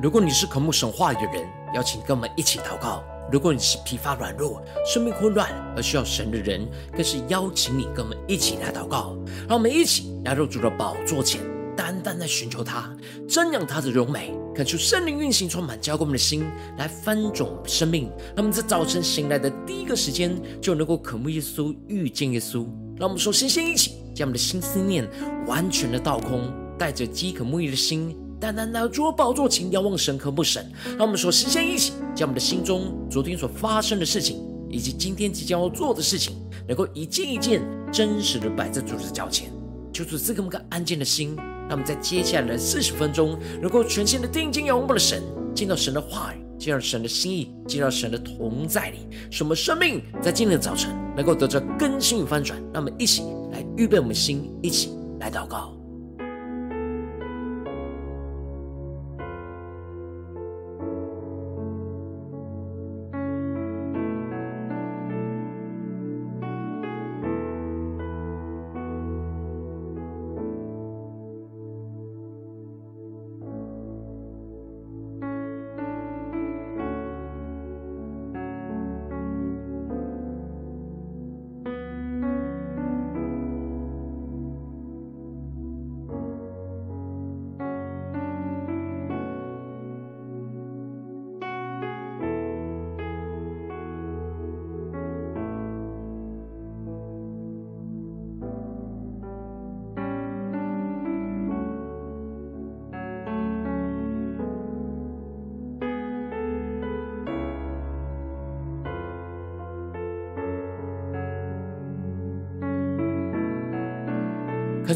如果你是渴慕神话语的人，邀请跟我们一起祷告；如果你是疲乏软弱、生命混乱而需要神的人，更是邀请你跟我们一起来祷告。让我们一起来到主的宝座前，单单的寻求他，瞻仰他的荣美，恳求圣灵运行，充满浇灌我们的心，来翻转生命。让我们在早晨醒来的第一个时间，就能够渴慕耶稣、遇见耶稣。让我们首先先一起将我们的心思念完全的倒空，带着饥渴慕义的心。单单拿主宝座前仰望神和不神，让我们说，时间一起将我们的心中昨天所发生的事情，以及今天即将要做的事情，能够一件一件真实的摆在主的脚前，求主赐给我们个安静的心，让我们在接下来的四十分钟，能够全心的定睛仰望我们的神，见到神的话语，见到神的心意，见到神的同在里，使我们生命在今天的早晨能够得着更新与翻转。让我们一起来预备我们的心，一起来祷告。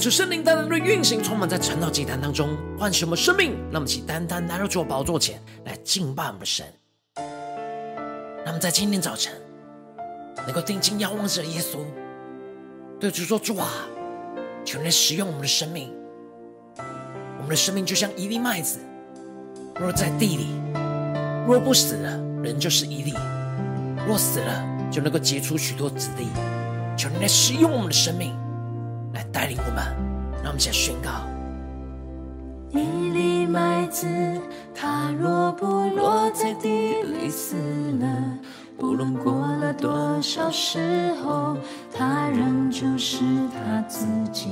求圣灵单单的运行，充满在晨祷祭坛当中，唤醒我们生命。让我们一起单单来到主的宝座前来敬拜我们的神。那么在今天早晨，能够定睛仰望着耶稣，对主说：“主啊，求你使用我们的生命。我们的生命就像一粒麦子，若在地里，若不死了，人就是一粒；若死了，就能够结出许多子粒。求你来使用我们的生命。”来带领我们，让我们先宣告：一粒麦子，它若不落在地里死了，不论过了多少时候，它仍旧是它自己。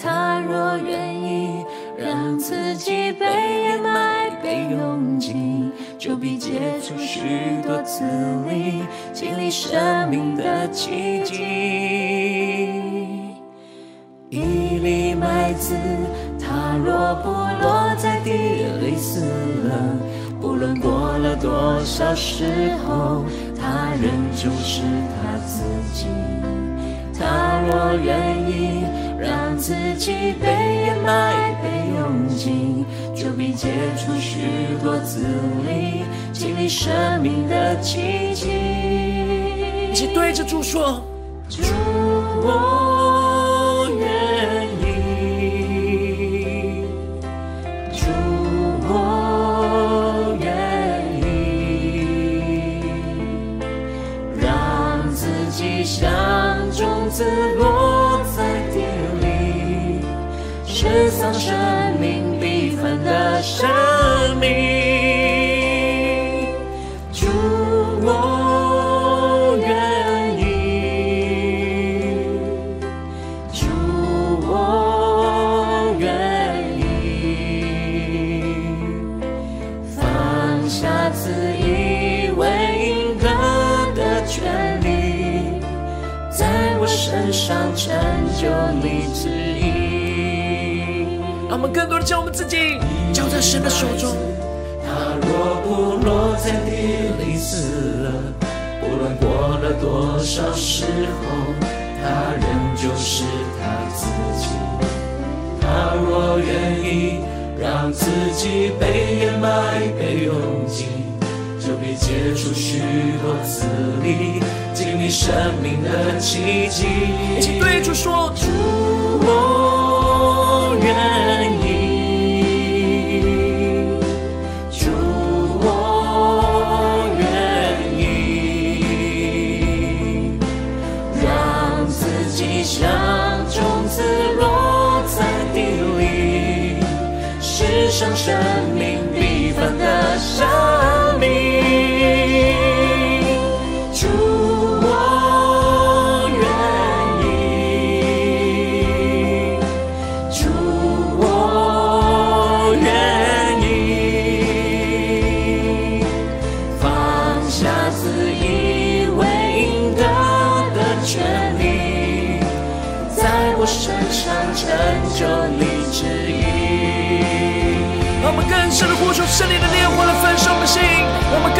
它若愿意让自己被掩埋、被拥挤，就必结出许多子粒，经历生命的奇迹。一粒麦子，它若不落在地里死了，不论过了多少时候，它仍旧是它自己。它若愿意让自己被掩埋、被用尽，就必结出许多子粒，经历生命的奇迹。一起对着主说：主我。生命缤纷的声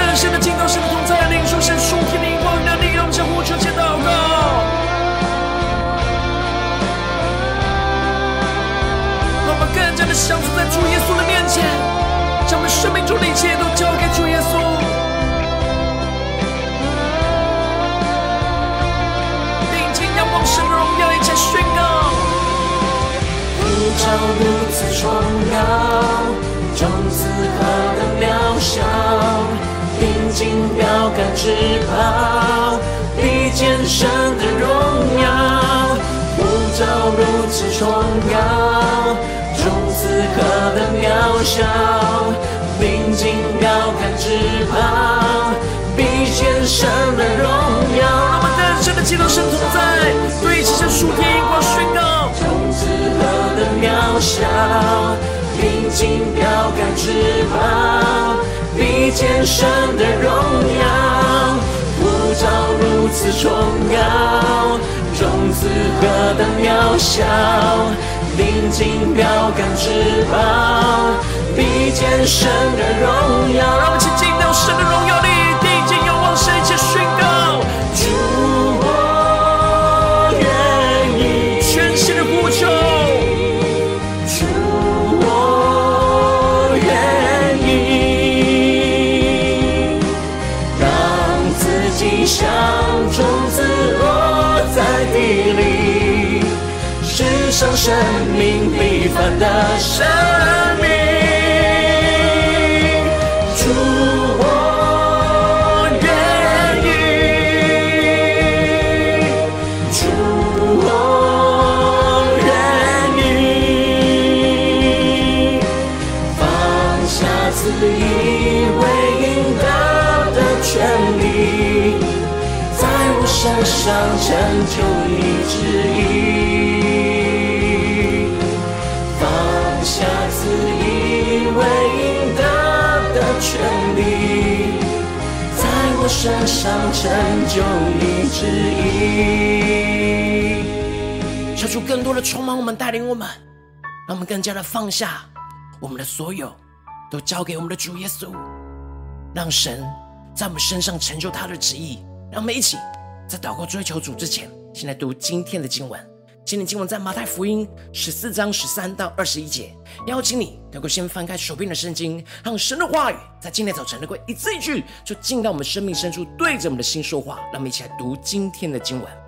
让我们更深的进到神的同在，领受神属天的灵光与能力，让我们相互求献祷告。让我们更加的降服在主耶稣的面前，将我们生命中的一切都交给主耶稣。神的荣耀，一切宣告。呼召如此崇高，众子何等渺小，定睛标杆至宝，必见神的荣耀。呼召如此崇高，众子何等渺小，定睛标杆至宝，必见神的荣耀。真的见到神同在，对齐神属天光宣告。众子何等渺小，定睛标杆至宝，比肩神的荣耀。呼召如此崇高，种子何等渺小，临近标杆至宝，比肩神的荣耀。让我们前进到神的荣耀里，的身上成就你旨意。求主更多的充满我们，带领我们，让我们更加的放下我们的所有，都交给我们的主耶稣，让神在我们身上成就他的旨意。让我们一起在祷告追求主之前，先来读今天的经文。今天经文在马太福音十四章十三到二十一节，邀请你能够先翻开手边的圣经，让神的话语在今天早晨能够一字一句就进到我们生命深处，对着我们的心说话。让我们一起来读今天的经文。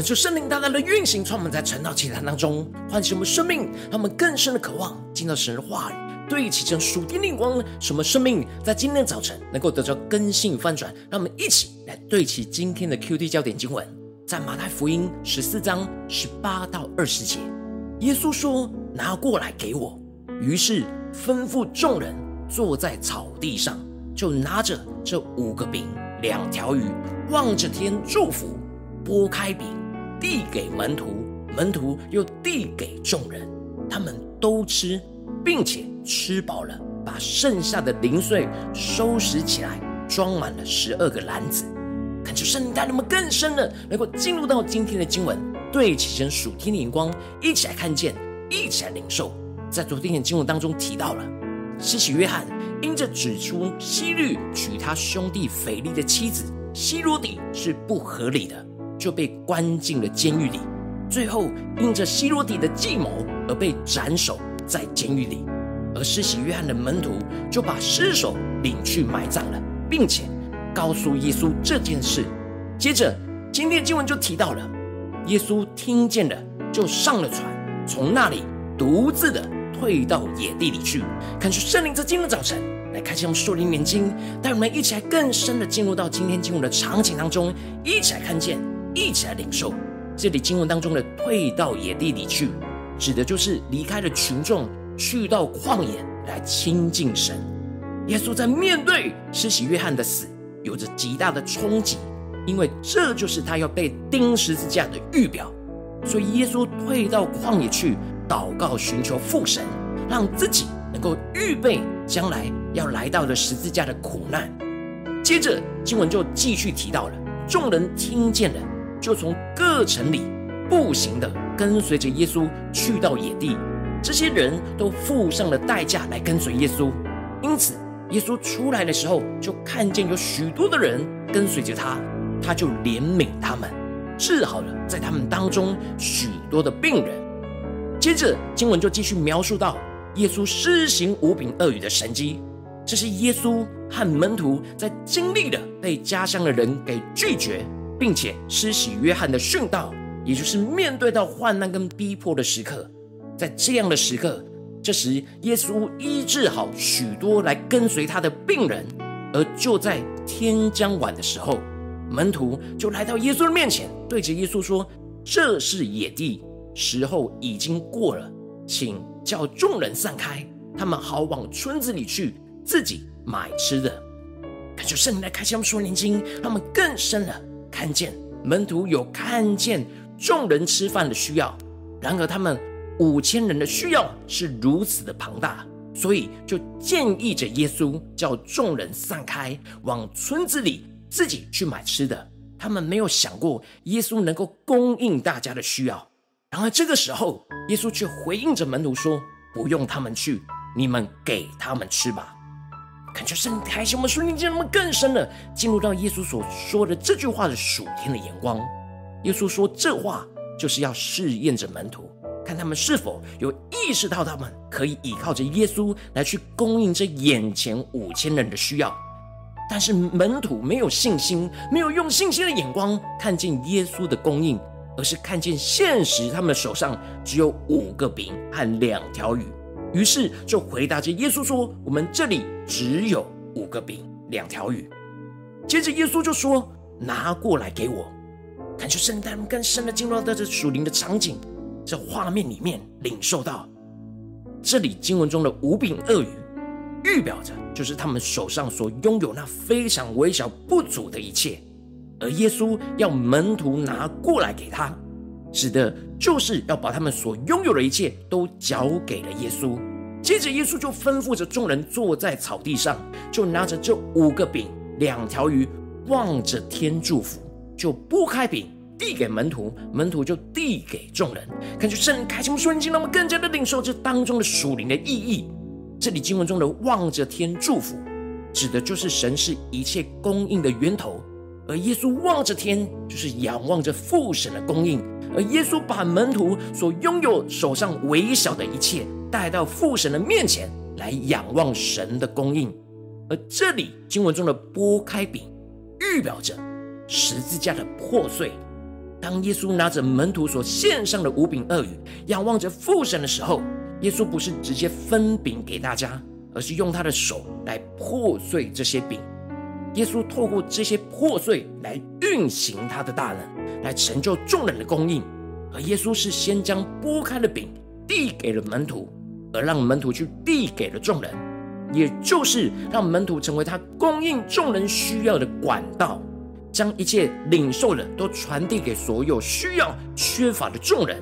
恳求圣灵大大的运行，充满在晨祷祈祷当中，唤醒我们生命，让我们更深的渴望进到神的话语，对齐成属天的光，使我们生命在今天早晨能够得到更新翻转。让我们一起来对齐今天的 QT 焦点经文，在马太福音十四章十八到二十节，耶稣说：“拿过来给我。”于是吩咐众人坐在草地上，就拿着这五个饼、两条鱼，望着天祝福。拨开饼，递给门徒，门徒又递给众人，他们都吃，并且吃饱了，把剩下的零碎收拾起来，装满了十二个篮子。恳求圣灵带领我们更深的，能够进入到今天的经文，对齐神属天的眼光，一起来看见，一起来领受。在昨天的经文当中提到了，施洗约翰因着指出希律娶他兄弟腓力的妻子希罗底是不合理的。就被关进了监狱里，最后因着希罗底的计谋而被斩首在监狱里，而施洗约翰的门徒就把尸首领去埋葬了，并且告诉耶稣这件事。接着，今天的经文就提到了，耶稣听见了，就上了船，从那里独自的退到野地里去。看出圣灵在今天早晨来开启我们属灵眼睛，带我们一起来更深的进入到今天经文的场景当中，一起来看见。一起来领受这里经文当中的“退到野地里去”，指的就是离开了群众，去到旷野来亲近神。耶稣在面对施洗约翰的死，有着极大的冲击，因为这就是他要被钉十字架的预表。所以耶稣退到旷野去祷告，寻求父神，让自己能够预备将来要来到的十字架的苦难。接着经文就继续提到了，众人听见了。就从各城里步行的跟随着耶稣去到野地，这些人都付上了代价来跟随耶稣。因此，耶稣出来的时候，就看见有许多的人跟随着他，他就怜悯他们，治好了在他们当中许多的病人。接着，经文就继续描述到耶稣施行五饼二鱼的神迹，这是耶稣和门徒在经历了被家乡的人给拒绝。并且施洗约翰的殉道，也就是面对到患难跟逼迫的时刻，在这样的时刻，这时耶稣医治好许多来跟随他的病人，而就在天将晚的时候，门徒就来到耶稣的面前，对着耶稣说：“这是野地，时候已经过了，请叫众人散开，他们好往村子里去，自己买吃的。”恳求圣灵来开启我们属灵眼睛，让我们更深了。看见门徒有看见众人吃饭的需要，然而他们五千人的需要是如此的庞大，所以就建议着耶稣叫众人散开，往村子里自己去买吃的。他们没有想过耶稣能够供应大家的需要。然而这个时候，耶稣却回应着门徒说：“不用他们去，你们给他们吃吧。”感觉圣灵开启我们属灵眼睛，让我们更深的进入到耶稣所说的这句话的属天的眼光。耶稣说这话就是要试验着门徒，看他们是否有意识到他们可以依靠着耶稣来去供应这眼前五千人的需要。但是门徒没有信心，没有用信心的眼光看见耶稣的供应，而是看见现实，他们手上只有五个饼和两条鱼。于是就回答着耶稣说：“我们这里只有五个饼，两条鱼。”接着耶稣就说：“拿过来给我。”感觉圣诞更深的进入到这属灵的场景，这画面里面领受到，这里经文中的五饼二鱼，预表着就是他们手上所拥有那非常微小不足的一切，而耶稣要门徒拿过来给他。指的就是要把他们所拥有的一切都交给了耶稣。接着，耶稣就吩咐着众人坐在草地上，就拿着这五个饼、两条鱼，望着天祝福，就拨开饼递给门徒，门徒就递给众人。感觉圣灵开启我们属灵经，让我们更加的领受这当中的属灵的意义。这里经文中的望着天祝福，指的就是神是一切供应的源头，而耶稣望着天，就是仰望着父神的供应。而耶稣把门徒所拥有手上微小的一切带到父神的面前来仰望神的供应，而这里经文中的拨开饼，预表着十字架的破碎，当耶稣拿着门徒所献上的五饼二鱼，仰望着父神的时候，耶稣不是直接分饼给大家，而是用他的手来破碎这些饼。耶稣透过这些破碎来运行他的大能，来成就众人的供应。而耶稣是先将剥开的饼递给了门徒，而让门徒去递给了众人，也就是让门徒成为他供应众人需要的管道。将一切领受的都传递给所有需要、缺乏的众人，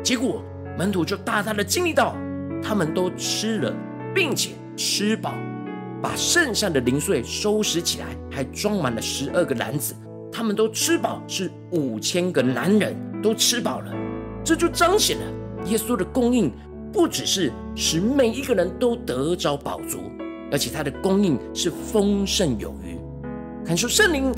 结果门徒就大大的经历到，他们都吃了，并且吃饱，把剩下的零碎收拾起来，还装满了十二个篮子。他们都吃饱，是五千个男人都吃饱了。这就彰显了耶稣的供应，不只是使每一个人都得着饱足，而且他的供应是丰盛有余。感受圣灵。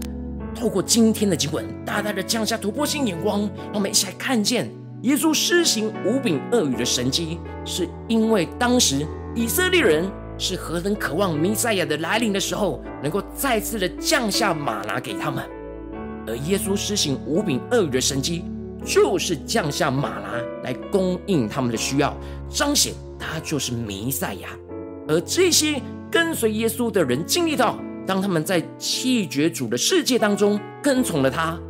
透过今天的经文，大大的降下突破性眼光，让我们一起来看见耶稣施行五饼二鱼的神迹，是因为当时以色列人是何等渴望弥赛亚的来临的时候，能够再次的降下马拿给他们。而耶稣施行五饼二鱼的神迹，就是降下马拿来供应他们的需要，彰显他就是弥赛亚。而这些跟随耶稣的人经历到。当他们在弃绝主的世界当中跟从了他，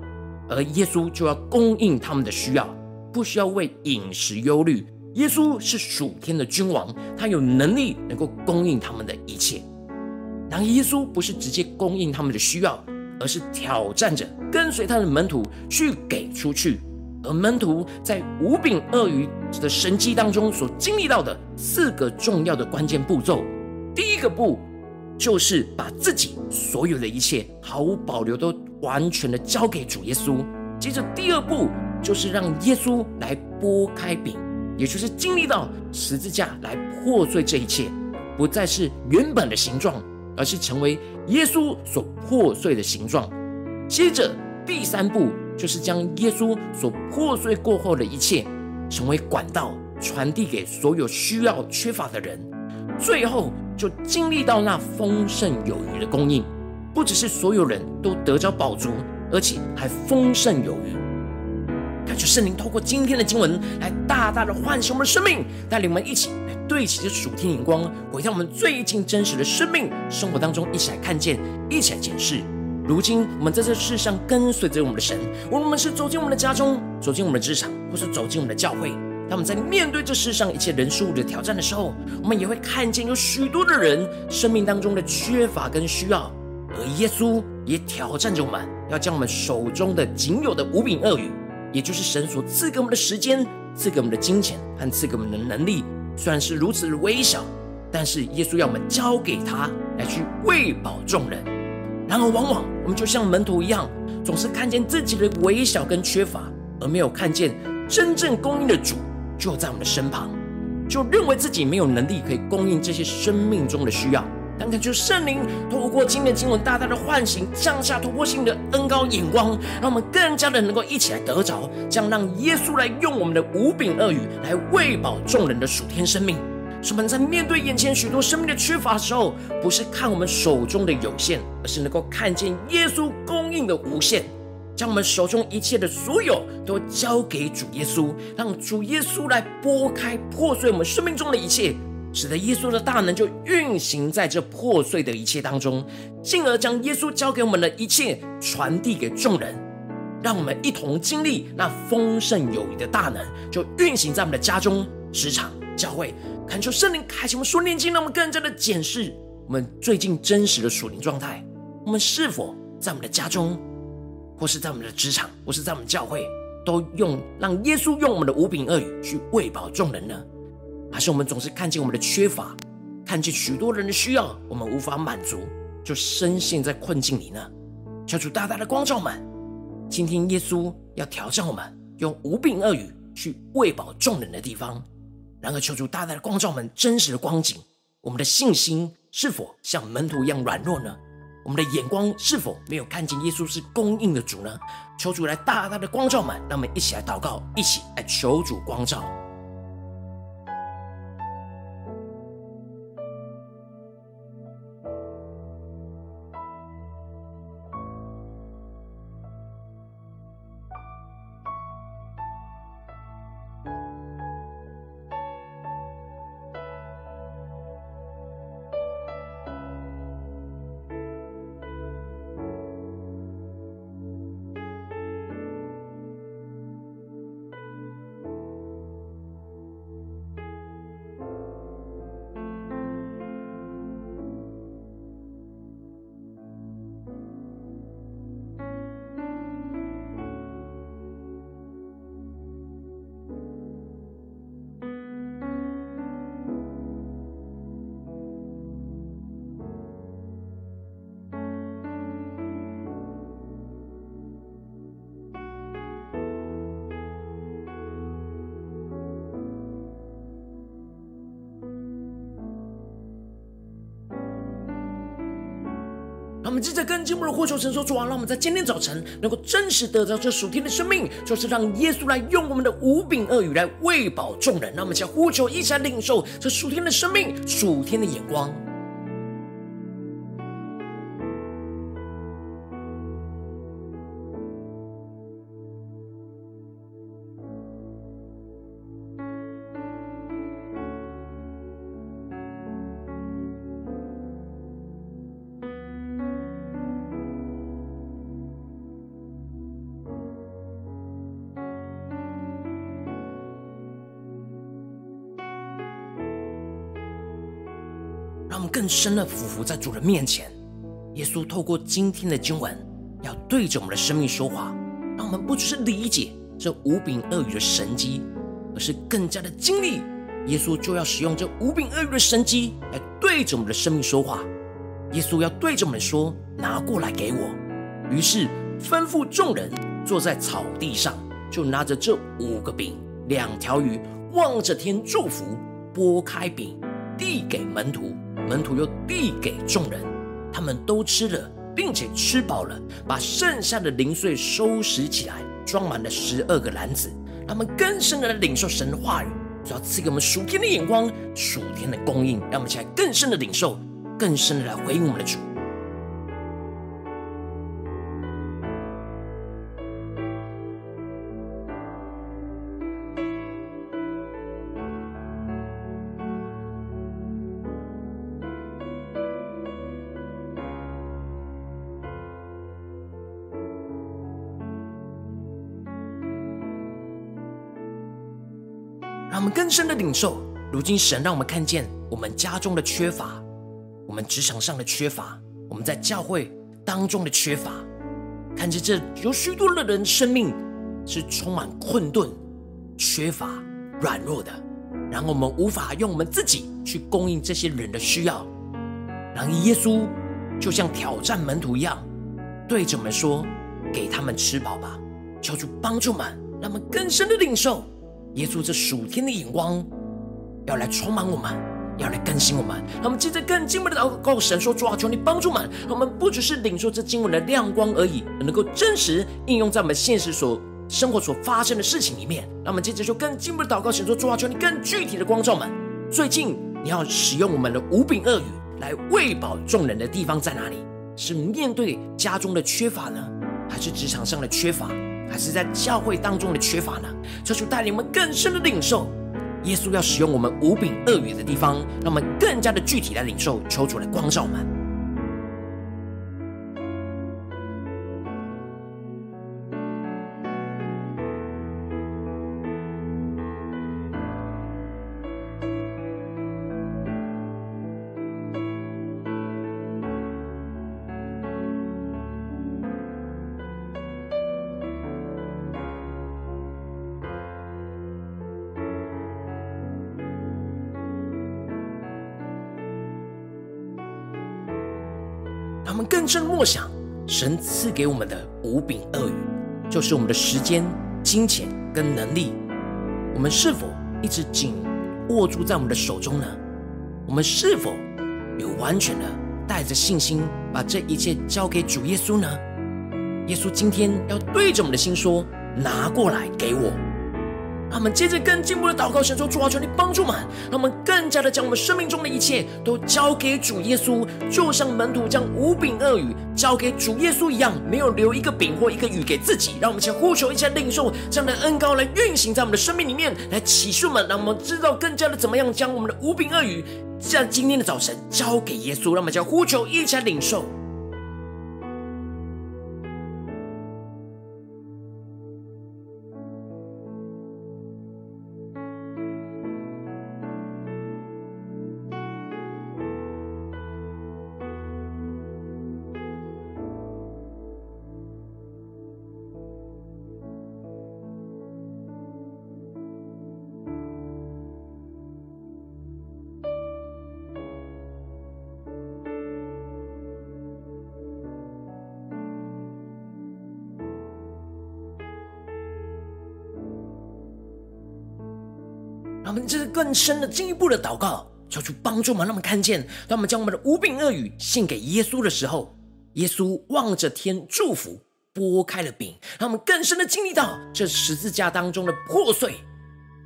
而耶稣就要供应他们的需要，不需要为饮食忧虑。耶稣是属天的君王，他有能力能够供应他们的一切。当耶稣不是直接供应他们的需要，而是挑战着跟随他的门徒去给出去。而门徒在五饼二鱼的神迹当中所经历到的四个重要的关键步骤，第一个步。就是把自己所有的一切毫无保留都完全的交给主耶稣。接着第二步就是让耶稣来擘开饼，也就是经历到十字架来破碎这一切，不再是原本的形状，而是成为耶稣所破碎的形状。接着第三步就是将耶稣所破碎过后的一切，成为管道传递给所有需要缺乏的人。最后。就经历到那丰盛有余的供应，不只是所有人都得着饱足，而且还丰盛有余。感谢圣灵透过今天的经文来大大的唤醒我们的生命，带领我们一起来对齐着属天眼光，回到我们最近真实的生命生活当中，一起来看见，一起来检视。如今我们在这世上跟随着我们的神，无论我们是走进我们的家中，走进我们的职场，或是走进我们的教会。当我们在面对这世上一切人事物的挑战的时候，我们也会看见有许多的人生命当中的缺乏跟需要，而耶稣也挑战着我们，要将我们手中的仅有的五饼二鱼，也就是神所赐给我们的时间、赐给我们的金钱和赐给我们的能力，虽然是如此的微小，但是耶稣要我们交给他来去喂饱众人。然而，往往我们就像门徒一样，总是看见自己的微小跟缺乏，而没有看见真正供应的主。就在我们的身旁，就认为自己没有能力可以供应这些生命中的需要。但感谢圣灵透过今天的经文，大大的唤醒，降下突破性的恩高眼光，让我们更加的能够一起来得着，将让耶稣来用我们的五饼二鱼来喂饱众人的属天生命。使我们在面对眼前许多生命的缺乏的时候，不是看我们手中的有限，而是能够看见耶稣供应的无限。将我们手中一切的所有都交给主耶稣，让主耶稣来拨开破碎我们生命中的一切，使得耶稣的大能就运行在这破碎的一切当中，进而将耶稣交给我们的一切传递给众人，让我们一同经历那丰盛有余的大能，就运行在我们的家中、职场、教会。恳求圣灵开启我们属灵经，让我们更加的检视我们最近真实的属灵状态，我们是否在我们的家中，或是在我们的职场，或是在我们教会，都用让耶稣用我们的五饼二鱼去喂饱众人呢？还是我们总是看见我们的缺乏，看见许多人的需要，我们无法满足，就深陷在困境里呢？求主大大的光照们，今天耶稣要挑战我们，用五饼二鱼去喂饱众人的地方。然而，求主大大的光照们真实的光景，我们的信心是否像门徒一样软弱呢？我们的眼光是否没有看见耶稣是供应的主呢？求主来大大的光照们，让我们一起来祷告，一起来求主光照。们接着更进一步的呼求神说：主啊，让我们在今天早晨能够真实得到这属天的生命，就是让耶稣来用我们的无柄恶语来喂饱众人。让我们来呼求，一起来领受这属天的生命、属天的眼光。更深的俯伏在主人面前。耶稣透过今天的经文，要对着我们的生命说话，让我们不只是理解这五饼二鱼的神迹，而是更加的经历。耶稣就要使用这五饼二鱼的神迹来对着我们的生命说话。耶稣要对着我们说：“拿过来给我。”于是吩咐众人坐在草地上，就拿着这五个饼、两条鱼，望着天祝福，拨开饼，递给门徒。门徒又递给众人，他们都吃了，并且吃饱了，把剩下的零碎收拾起来，装满了十二个篮子。他们更深的领受神的话语，主要赐给我们属天的眼光、属天的供应，让我们起来更深的领受，更深的来回应我们的主。让我们更深的领受，如今神让我们看见我们家中的缺乏，我们职场上的缺乏，我们在教会当中的缺乏，看见这有许多的人生命是充满困顿、缺乏、软弱的，然后我们无法用我们自己去供应这些人的需要，然后耶稣就像挑战门徒一样，对着我们说：“给他们吃饱吧，求主帮助们，让我们更深的领受。”耶稣这属天的眼光，要来充满我们，要来更新我们。让我们接着更进一步的祷告，神说：主啊，求你帮助我们，让我们不只是领受这经文的亮光而已，而能够真实应用在我们现实所生活所发生的事情里面。让我们接着说更进一步的祷告，神说：主啊，求你更具体的光照们。最近你要使用我们的五饼二鱼来喂饱众人的地方在哪里？是面对家中的缺乏呢，还是职场上的缺乏？还是在教会当中的缺乏呢？求主带领我们更深的领受，耶稣要使用我们无柄恶语的地方，让我们更加的具体来领受，求主来光照我们。我们更深默想，神赐给我们的五饼二鱼，就是我们的时间、金钱跟能力。我们是否一直紧握住在我们的手中呢？我们是否有完全的带着信心，把这一切交给主耶稣呢？耶稣今天要对着我们的心说：“拿过来给我。”让我们接着更进一步的祷告，神说：主啊，求你帮助们，让我们更加的将我们生命中的一切都交给主耶稣，就像门徒将五饼二鱼交给主耶稣一样，没有留一个饼或一个鱼给自己。让我们先呼求，一下领受这样的恩膏来运行在我们的生命里面，来启示我们，让我们知道更加的怎么样将我们的五饼二鱼在今天的早晨交给耶稣。让我们将呼求，一起来领受。这是更深的、进一步的祷告，求主帮助我们，让我们看见，当我们将我们的无饼恶语献给耶稣的时候，耶稣望着天祝福，拨开了饼，让我们更深的经历到这十字架当中的破碎，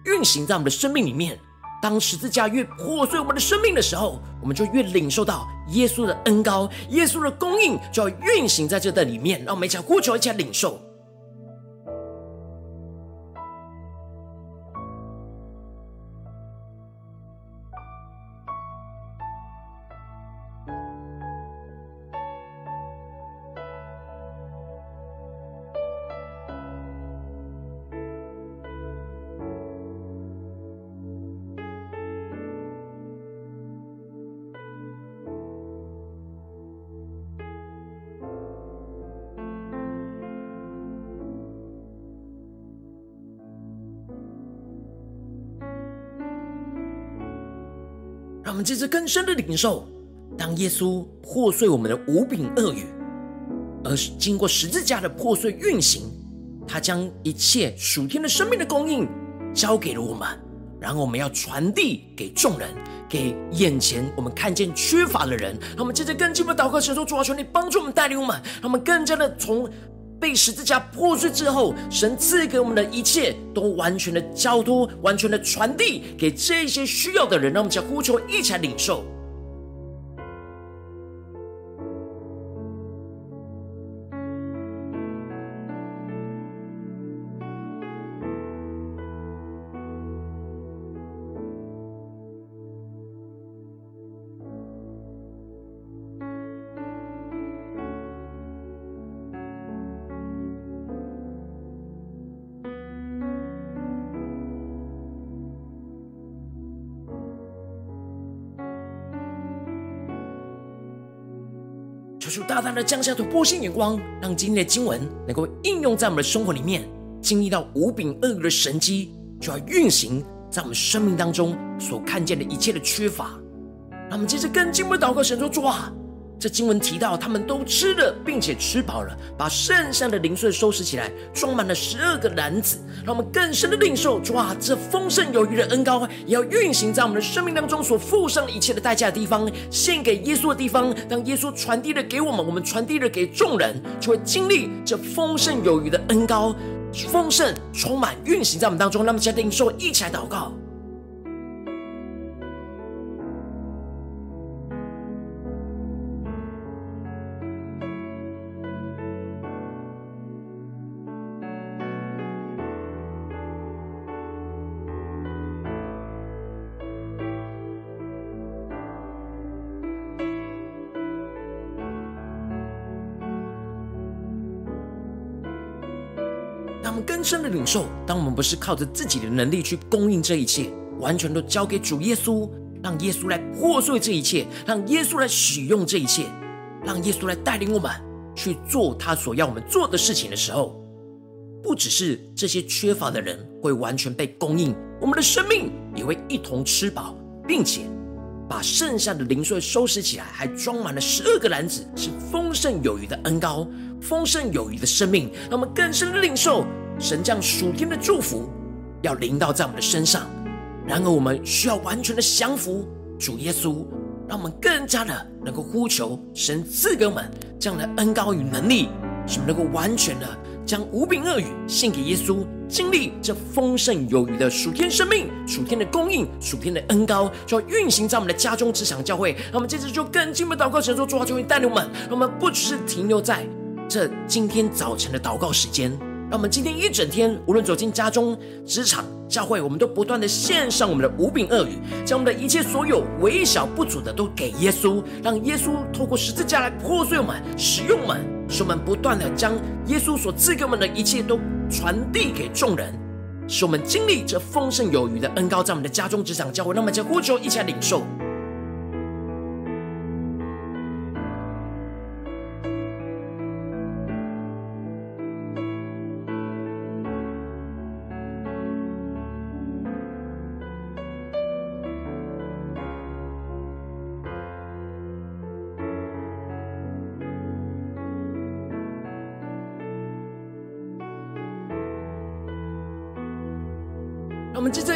运行在我们的生命里面。当十字架越破碎我们的生命的时候，我们就越领受到耶稣的恩膏，耶稣的供应就要运行在这的里面。让我们一起呼求，一起领受。们接着更深的领受，当耶稣破碎我们的五饼二鱼，而是经过十字架的破碎运行，他将一切属天的生命的供应交给了我们，然后我们要传递给众人，给眼前我们看见缺乏的人。让我们接着更进一步祷告，神说主啊，求你帮助我们带领我们，让我们更加的从。被十字架破碎之后，神赐给我们的一切，都完全的交托，完全的传递给这些需要的人。让我们将呼求，一起来领受。大大的降下突破性眼光，让今天的经文能够应用在我们的生活里面，经历到无柄鳄鱼的神机，就要运行在我们生命当中所看见的一切的缺乏。那我们接着更进一步祷告，神说：主啊。这经文提到，他们都吃了，并且吃饱了，把剩下的零碎收拾起来，装满了十二个篮子。让我们更深的领受，哇，这丰盛有余的恩膏，也要运行在我们的生命当中所付上一切的代价的地方，献给耶稣的地方。当耶稣传递了给我们，我们传递了给众人，就会经历这丰盛有余的恩膏，丰盛充满运行在我们当中。那么，接着领受，一起来祷告。深的领受，当我们不是靠着自己的能力去供应这一切，完全都交给主耶稣，让耶稣来破碎这一切，让耶稣来使用这一切，让耶稣来带领我们去做他所要我们做的事情的时候，不只是这些缺乏的人会完全被供应，我们的生命也会一同吃饱，并且把剩下的零碎收拾起来，还装满了十二个篮子，是丰盛有余的恩膏。丰盛有余的生命，让我们更深的领受神将属天的祝福要临到在我们的身上。然而，我们需要完全的降服主耶稣，让我们更加的能够呼求神赐给我们这样的恩膏与能力，使我们能够完全的将五饼二鱼献给耶稣，经历这丰盛有余的属天生命、属天的供应、属天的恩膏，就要运行在我们的家中、职场、教会。让我们接着就更进一步祷告，神说主啊，求你带领我们，让我们不只是停留在。这今天早晨的祷告时间，让我们今天一整天，无论走进家中、职场、教会，我们都不断的献上我们的五饼二鱼，将我们的一切所有微小不足的都给耶稣，让耶稣透过十字架来破碎我们、使用我们，使我们不断的将耶稣所赐给我们的一切都传递给众人，使我们经历这丰盛有余的恩高在我们的家中、职场、教会。那么，就呼求一起来领受。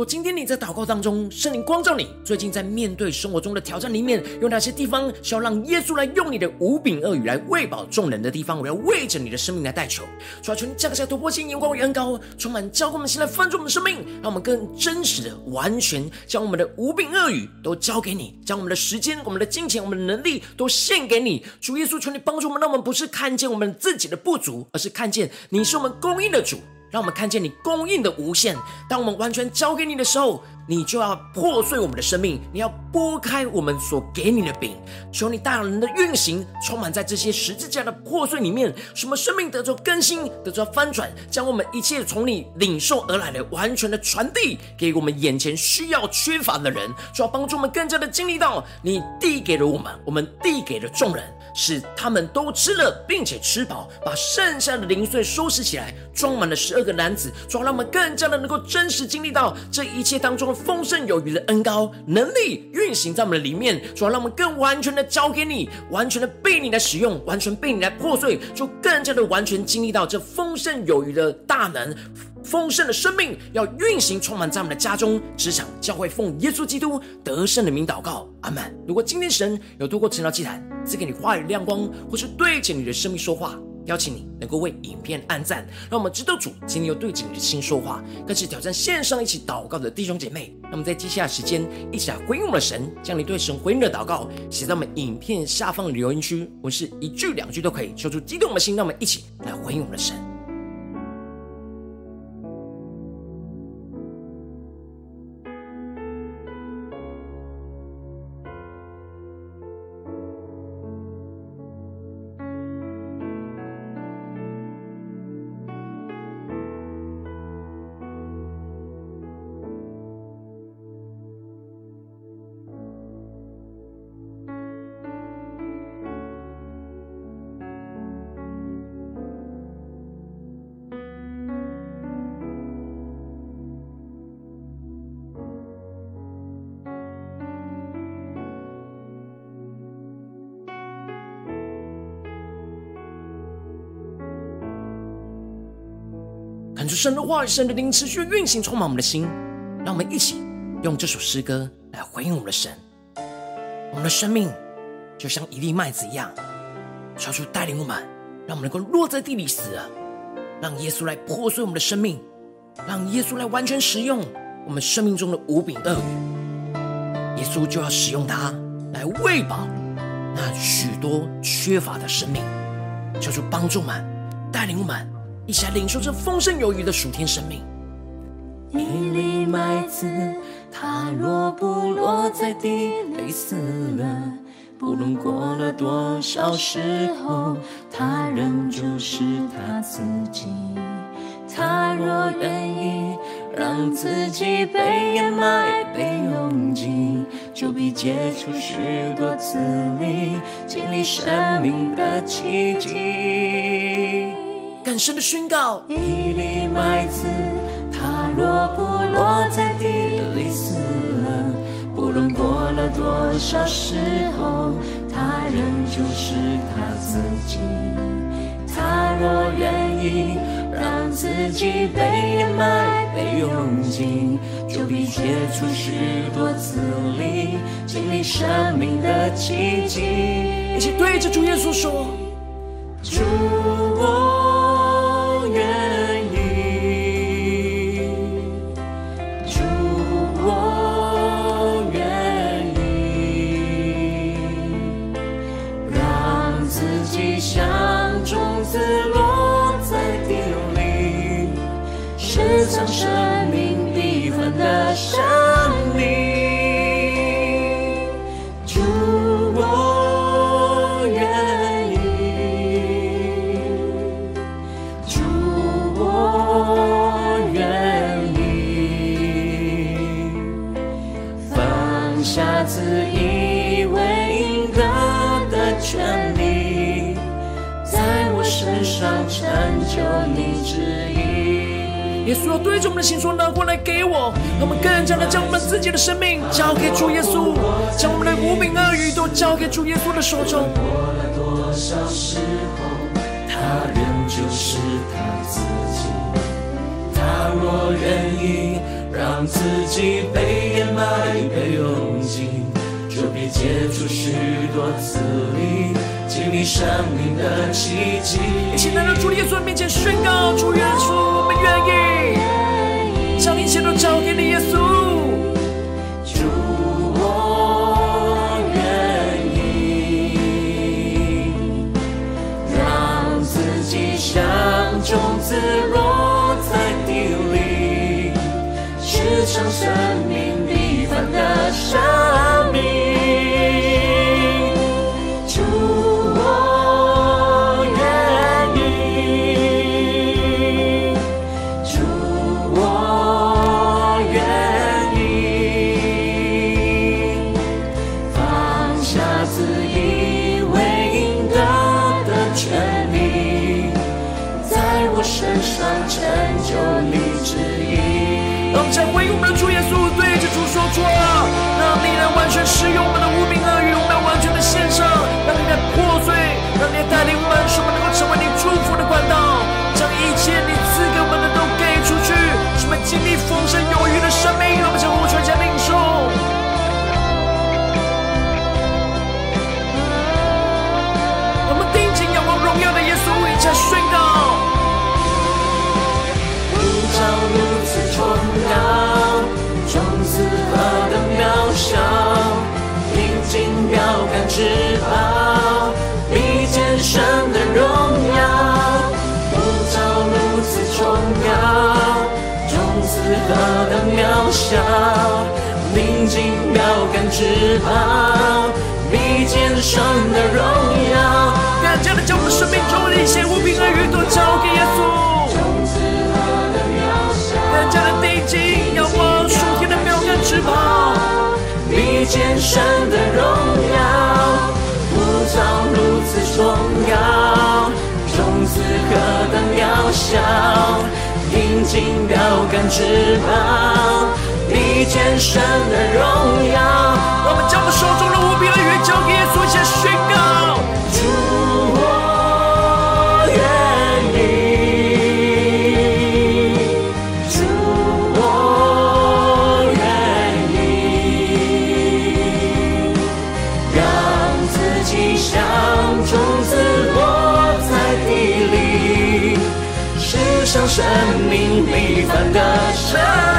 若今天你在祷告当中，圣灵光照你，最近在面对生活中的挑战里面，有哪些地方需要让耶稣来用你的五饼二鱼来喂饱众人的地方？我要为着你的生命来代求，主啊求你降下突破性眼光与恩膏，充满浇灌我们心来翻转我们的生命，让我们更真实的、完全将我们的五饼二鱼都交给你，将我们的时间、我们的金钱、我们的能力都献给你。主耶稣，求你帮助我们，让我们不是看见我们自己的不足，而是看见你是我们供应的主。让我们看见你供应的无限。当我们完全交给你的时候，你就要破碎我们的生命，你要拨开我们所给你的饼。求你大能的运行，充满在这些十字架的破碎里面，什么生命得着更新，得着翻转，将我们一切从你领受而来的完全的传递给我们眼前需要缺乏的人，主要帮助我们更加的经历到你递给了我们，我们递给了众人。使他们都吃了，并且吃饱，把剩下的零碎收拾起来，装满了十二个篮子，主要让我们更加的能够真实经历到这一切当中的丰盛有余的恩膏能力运行在我们的里面，主要让我们更完全的交给你，完全的被你来使用，完全被你来破碎，就更加的完全经历到这丰盛有余的大能。丰盛的生命要运行，充满在我们的家中、职场、教会，奉耶稣基督得胜的名祷告，阿门。如果今天神有透过晨祷祭坛赐给你话语亮光，或是对着你的生命说话，邀请你能够为影片按赞，让我们知道主今天又对着你的心说话。更是挑战线上一起祷告的弟兄姐妹，那么在接下来时间一起来回应我们的神，将你对神回应的祷告写在我们影片下方的留言区，我是一句两句都可以，说出激动的心，让我们一起来回应我们的神。出神的话语，神的灵持续运行，充满我们的心。让我们一起用这首诗歌来回应我们的神。我们的生命就像一粒麦子一样，求主带领我们，让我们能够落在地里死了，让耶稣来破碎我们的生命，让耶稣来完全使用我们生命中的五饼二鱼。耶稣就要使用它来喂饱那许多缺乏的生命。求主帮助们，带领我们。一起来领受这丰盛有余的属天生命。一粒麦子，它若不落在地里死了，不论过了多少时候，它仍旧是它自己。它若愿意让自己被掩埋、被拥挤，就必结出许多子粒，经历生命的奇迹。更深的宣告：一粒麦子，它若不落在地里死了，不论过了多少时候，它仍旧是它自己。它若愿意让自己被掩埋、被用尽，就必结出许多子粒，经历生命的奇迹。一起对着主耶稣说。主，对着我们的心说：“拿过来给我。”让我们更加的将我们自己的生命交给主耶稣，将我们的无名恶语都交给主耶稣的手中。过了多少时候，他仍旧是他自己。他若愿意让自己被掩埋、被用尽，就必结出许多子粒，经历生命的奇迹。一起来到主耶稣的面前宣告：主耶稣，我们愿意。também 渺小，临近标杆至宝，比见神的荣耀。更加的将我们生命中的一些无凭恶语都交给耶稣，种子何等渺小，更加的定睛仰望属天的标杆至宝，比见神的荣耀。如此重要，种子何等渺小，临近标杆翅膀，比见神的荣耀。我们将我们手中的无比的约交给耶稣，先宣告。的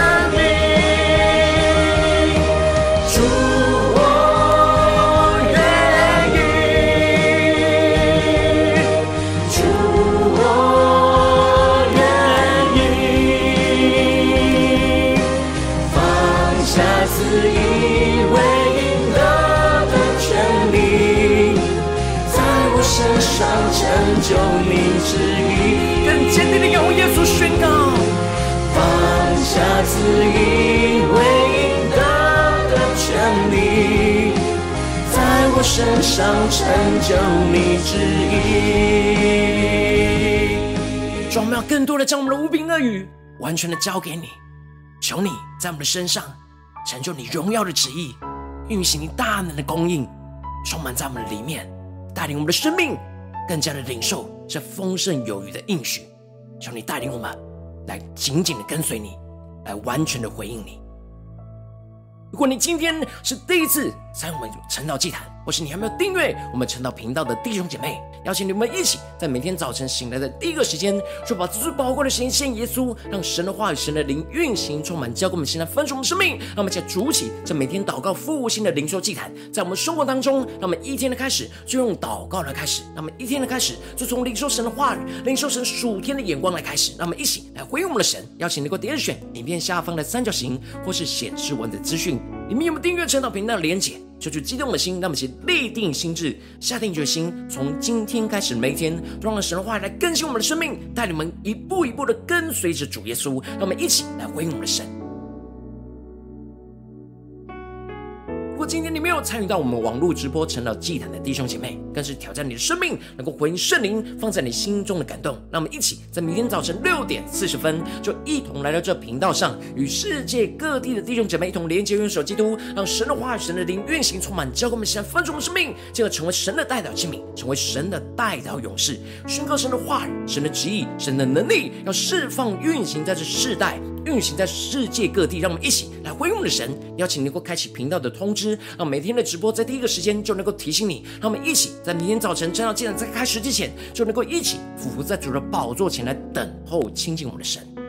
语完全的交给你，求你在我们的身上成就你荣耀的旨意，运行你大能的供应，充满在我们的里面，带领我们的生命更加的领受这丰盛有余的应许。求你带领我们来紧紧的跟随你，来完全的回应你。如果你今天是第一次在我们晨祷祭坛，或是你还没有订阅我们晨祷频道的弟兄姐妹，邀请你们一起在每天早晨醒来的第一个时间，就把最宝贵的时间献耶稣，让神的话语、神的灵运行充满，交给我们现在分盛我们生命。让我们一起筑起这每天祷告复兴的灵修祭坛，在我们生活当中，让我们一天的开始就用祷告来开始，让我们一天的开始就从领受神的话语、领受神属天的眼光来开始。让我们一起来回应我们的神，邀请你给我点选影片下方的三角形，或是显示文字资讯。你们有没有订阅陈祷频道的连结？就去激动的心，那么请立定心智，下定决心，从今天开始每一天，都让神的话来更新我们的生命，带你们一步一步的跟随着主耶稣。让我们一起来回应我们的神。今天你没有参与到我们网络直播成了祭坛的弟兄姐妹，更是挑战你的生命，能够回应圣灵放在你心中的感动。让我们一起在明天早晨六点四十分，就一同来到这频道上，与世界各地的弟兄姐妹一同连接、用手基督，让神的话语、神的灵运行充满，教给我们现在分盛的生命，进而成为神的代表器皿，成为神的代表勇士，宣告神的话语、神的旨意、神的能力，要释放运行在这世代。运行在世界各地，让我们一起来回应我们的神。邀请你能够开启频道的通知，让每天的直播在第一个时间就能够提醒你。让我们一起在明天早晨正要见到在开始之前，就能够一起俯伏在主的宝座前来等候亲近我们的神。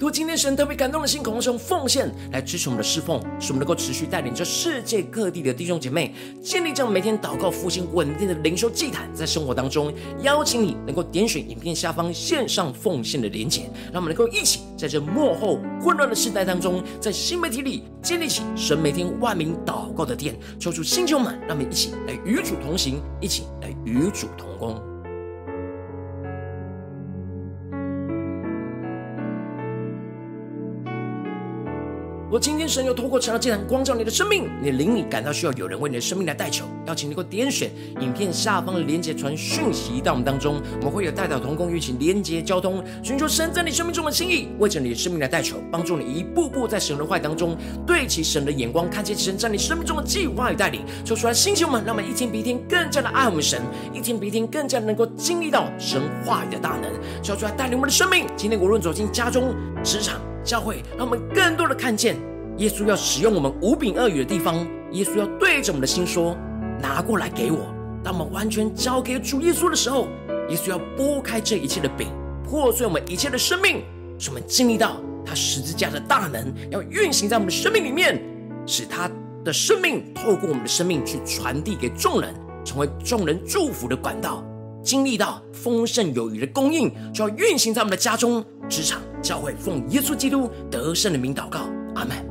如果今天神特别感动的心，渴望用奉献来支持我们的侍奉，使我们能够持续带领着世界各地的弟兄姐妹建立这样每天祷告复兴稳定的灵修祭坛，在生活当中，邀请你能够点选影片下方线上奉献的连结，让我们能够一起在这幕后混乱的时代当中，在新媒体里建立起神每天万名祷告的殿，抽出星球们，让我们一起来与主同行，一起来与主同工。我今天神又透过晨祷祭坛光照你的生命，你的灵里感到需要有人为你的生命来代求，邀请你给我点选影片下方的连结传讯息到我们当中，我们会有代表同工与你连结交通，寻求神在你生命中的心意，为着你的生命来代求，帮助你一步步在神的话语当中对齐神的眼光，看见神在你生命中的计划与带领。说出来，星球们，让我们一天比一天更加的爱我们神，一天比一天更加能够经历到神话语的大能。说出来，带领我们的生命，今天无论走进家中、职场。教会让我们更多的看见耶稣要使用我们五饼二鱼的地方，耶稣要对着我们的心说：“拿过来给我。”当我们完全交给主耶稣的时候，耶稣要拨开这一切的饼，破碎我们一切的生命，使我们经历到他十字架的大能，要运行在我们的生命里面，使他的生命透过我们的生命去传递给众人，成为众人祝福的管道。经历到丰盛有余的供应，就要运行在我们的家中、职场、教会，奉耶稣基督得胜的名祷告，阿门。